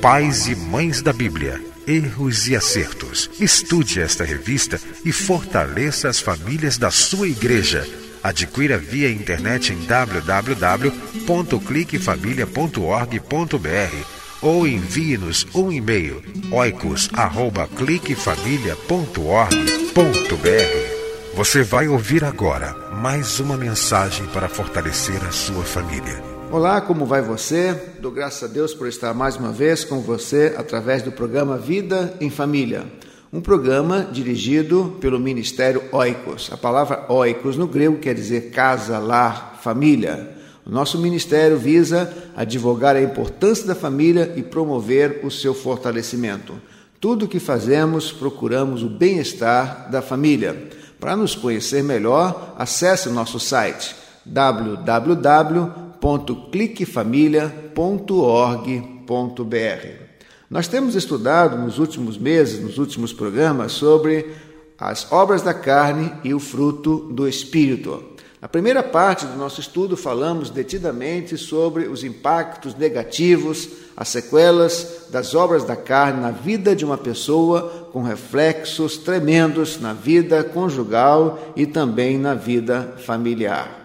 Pais e Mães da Bíblia. Erros e acertos. Estude esta revista e fortaleça as famílias da sua igreja. Adquira via internet em www.cliquefamilia.org.br ou envie-nos um e-mail oicos@cliquefamilia.org.br. Você vai ouvir agora mais uma mensagem para fortalecer a sua família. Olá, como vai você? Dou graças a Deus por estar mais uma vez com você através do programa Vida em Família, um programa dirigido pelo Ministério Oikos. A palavra Oikos no grego quer dizer casa, lar, família. O nosso ministério visa advogar a importância da família e promover o seu fortalecimento. Tudo o que fazemos, procuramos o bem-estar da família. Para nos conhecer melhor, acesse o nosso site www www.cliquefamilia.org.br. Nós temos estudado nos últimos meses, nos últimos programas, sobre as obras da carne e o fruto do Espírito. Na primeira parte do nosso estudo, falamos detidamente sobre os impactos negativos, as sequelas das obras da carne na vida de uma pessoa, com reflexos tremendos na vida conjugal e também na vida familiar.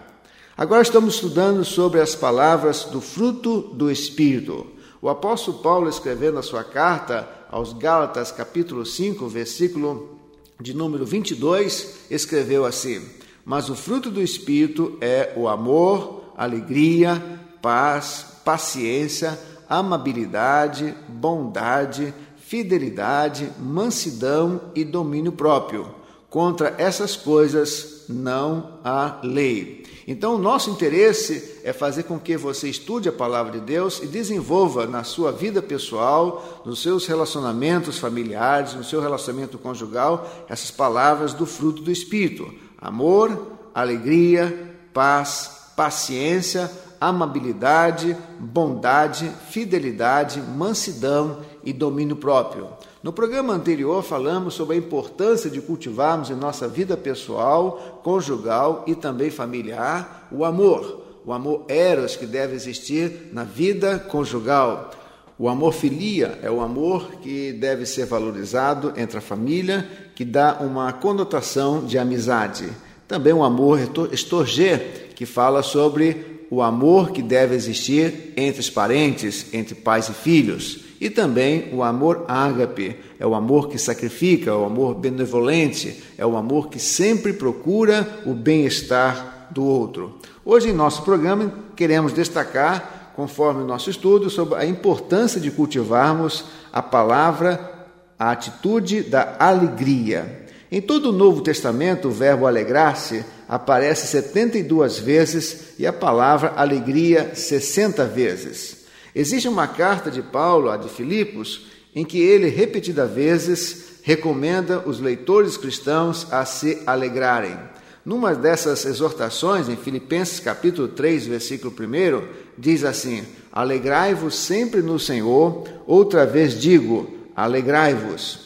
Agora estamos estudando sobre as palavras do fruto do Espírito. O apóstolo Paulo, escrevendo a sua carta aos Gálatas, capítulo 5, versículo de número 22, escreveu assim: Mas o fruto do Espírito é o amor, alegria, paz, paciência, amabilidade, bondade, fidelidade, mansidão e domínio próprio. Contra essas coisas não há lei. Então, o nosso interesse é fazer com que você estude a palavra de Deus e desenvolva na sua vida pessoal, nos seus relacionamentos familiares, no seu relacionamento conjugal, essas palavras do fruto do Espírito: amor, alegria, paz, paciência, amabilidade, bondade, fidelidade, mansidão e domínio próprio. No programa anterior falamos sobre a importância de cultivarmos em nossa vida pessoal, conjugal e também familiar o amor, o amor eros que deve existir na vida conjugal. O amor filia é o amor que deve ser valorizado entre a família, que dá uma conotação de amizade. Também o amor estorgê, que fala sobre o amor que deve existir entre os parentes, entre pais e filhos. E também o amor ágape, é o amor que sacrifica, é o amor benevolente, é o amor que sempre procura o bem-estar do outro. Hoje, em nosso programa, queremos destacar, conforme o nosso estudo, sobre a importância de cultivarmos a palavra, a atitude da alegria. Em todo o Novo Testamento, o verbo alegrar-se aparece 72 vezes e a palavra alegria 60 vezes. Existe uma carta de Paulo, a de Filipos, em que ele repetidas vezes recomenda os leitores cristãos a se alegrarem. Numa dessas exortações, em Filipenses capítulo 3, versículo 1, diz assim: Alegrai-vos sempre no Senhor, outra vez digo, alegrai-vos.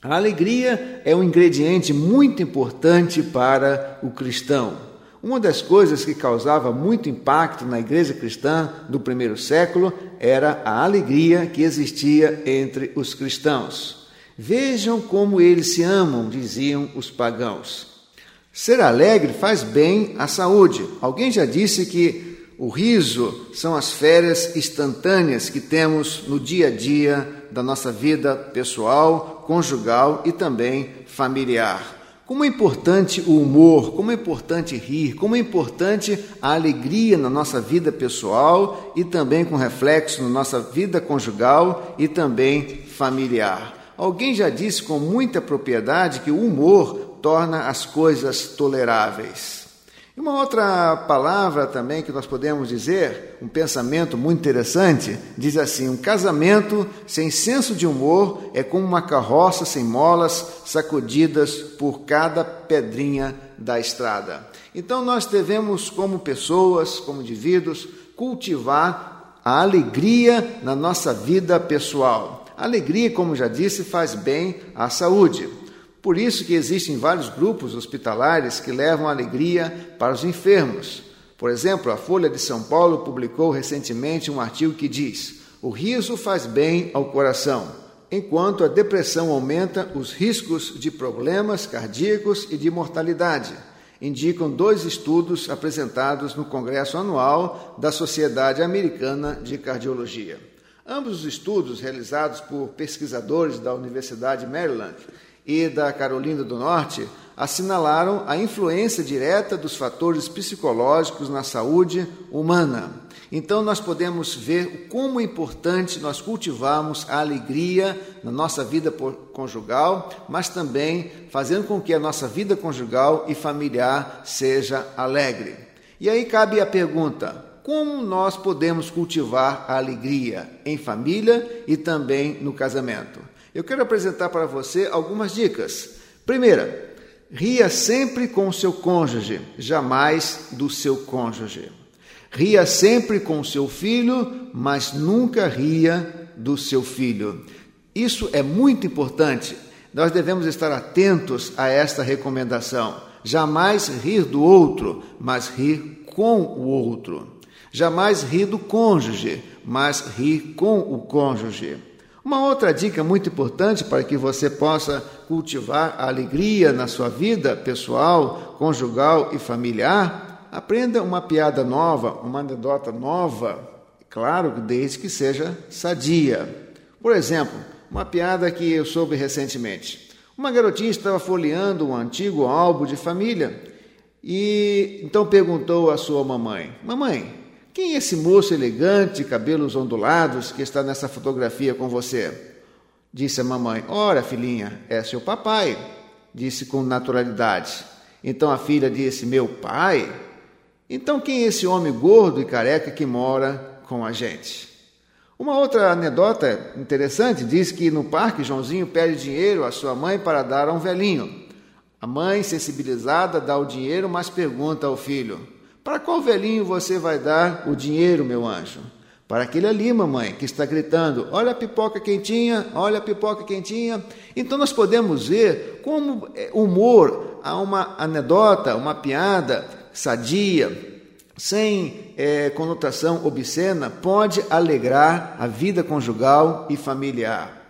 A alegria é um ingrediente muito importante para o cristão. Uma das coisas que causava muito impacto na igreja cristã do primeiro século era a alegria que existia entre os cristãos. Vejam como eles se amam, diziam os pagãos. Ser alegre faz bem à saúde. Alguém já disse que o riso são as férias instantâneas que temos no dia a dia da nossa vida pessoal, conjugal e também familiar. Como é importante o humor, como é importante rir, como é importante a alegria na nossa vida pessoal e também com reflexo na nossa vida conjugal e também familiar. Alguém já disse com muita propriedade que o humor torna as coisas toleráveis. E uma outra palavra também que nós podemos dizer, um pensamento muito interessante, diz assim: um casamento sem senso de humor é como uma carroça sem molas sacudidas por cada pedrinha da estrada. Então nós devemos, como pessoas, como indivíduos, cultivar a alegria na nossa vida pessoal. A alegria, como já disse, faz bem à saúde. Por isso que existem vários grupos hospitalares que levam alegria para os enfermos. Por exemplo, a Folha de São Paulo publicou recentemente um artigo que diz: "O riso faz bem ao coração, enquanto a depressão aumenta os riscos de problemas cardíacos e de mortalidade." Indicam dois estudos apresentados no Congresso Anual da Sociedade Americana de Cardiologia. Ambos os estudos, realizados por pesquisadores da Universidade Maryland e da Carolina do Norte assinalaram a influência direta dos fatores psicológicos na saúde humana. Então, nós podemos ver como é importante nós cultivarmos a alegria na nossa vida conjugal, mas também fazendo com que a nossa vida conjugal e familiar seja alegre. E aí cabe a pergunta: como nós podemos cultivar a alegria em família e também no casamento? Eu quero apresentar para você algumas dicas. Primeira, ria sempre com o seu cônjuge, jamais do seu cônjuge. Ria sempre com o seu filho, mas nunca ria do seu filho. Isso é muito importante. Nós devemos estar atentos a esta recomendação. Jamais rir do outro, mas rir com o outro. Jamais rir do cônjuge, mas rir com o cônjuge. Uma outra dica muito importante para que você possa cultivar a alegria na sua vida pessoal, conjugal e familiar, aprenda uma piada nova, uma anedota nova, claro, desde que seja sadia. Por exemplo, uma piada que eu soube recentemente. Uma garotinha estava folheando um antigo álbum de família e então perguntou à sua mamãe: Mamãe, quem é esse moço elegante, cabelos ondulados, que está nessa fotografia com você? Disse a mamãe: Ora, filhinha, é seu papai. Disse com naturalidade. Então a filha disse: Meu pai? Então quem é esse homem gordo e careca que mora com a gente? Uma outra anedota interessante diz que no parque Joãozinho pede dinheiro à sua mãe para dar a um velhinho. A mãe, sensibilizada, dá o dinheiro, mas pergunta ao filho: para qual velhinho você vai dar o dinheiro, meu anjo? Para aquele ali, mamãe, que está gritando: Olha a pipoca quentinha, olha a pipoca quentinha. Então nós podemos ver como é, humor, há uma anedota, uma piada sadia, sem é, conotação obscena, pode alegrar a vida conjugal e familiar.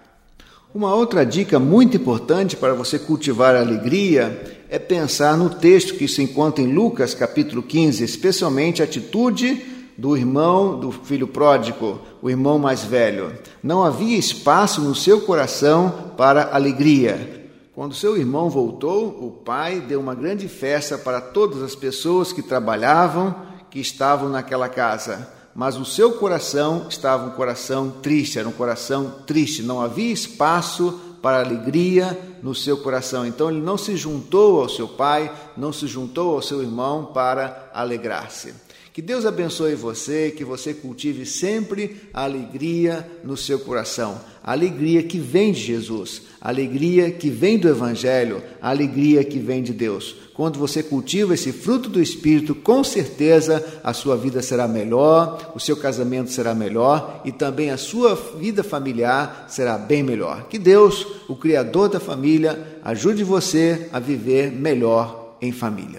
Uma outra dica muito importante para você cultivar a alegria é pensar no texto que se encontra em Lucas capítulo 15, especialmente a atitude do irmão do filho pródigo, o irmão mais velho. Não havia espaço no seu coração para alegria. Quando seu irmão voltou, o pai deu uma grande festa para todas as pessoas que trabalhavam, que estavam naquela casa. Mas o seu coração estava um coração triste, era um coração triste, não havia espaço para alegria no seu coração. Então ele não se juntou ao seu pai, não se juntou ao seu irmão para alegrar-se. Que Deus abençoe você, que você cultive sempre a alegria no seu coração, a alegria que vem de Jesus, a alegria que vem do Evangelho, a alegria que vem de Deus. Quando você cultiva esse fruto do Espírito, com certeza a sua vida será melhor, o seu casamento será melhor e também a sua vida familiar será bem melhor. Que Deus, o Criador da família, ajude você a viver melhor em família.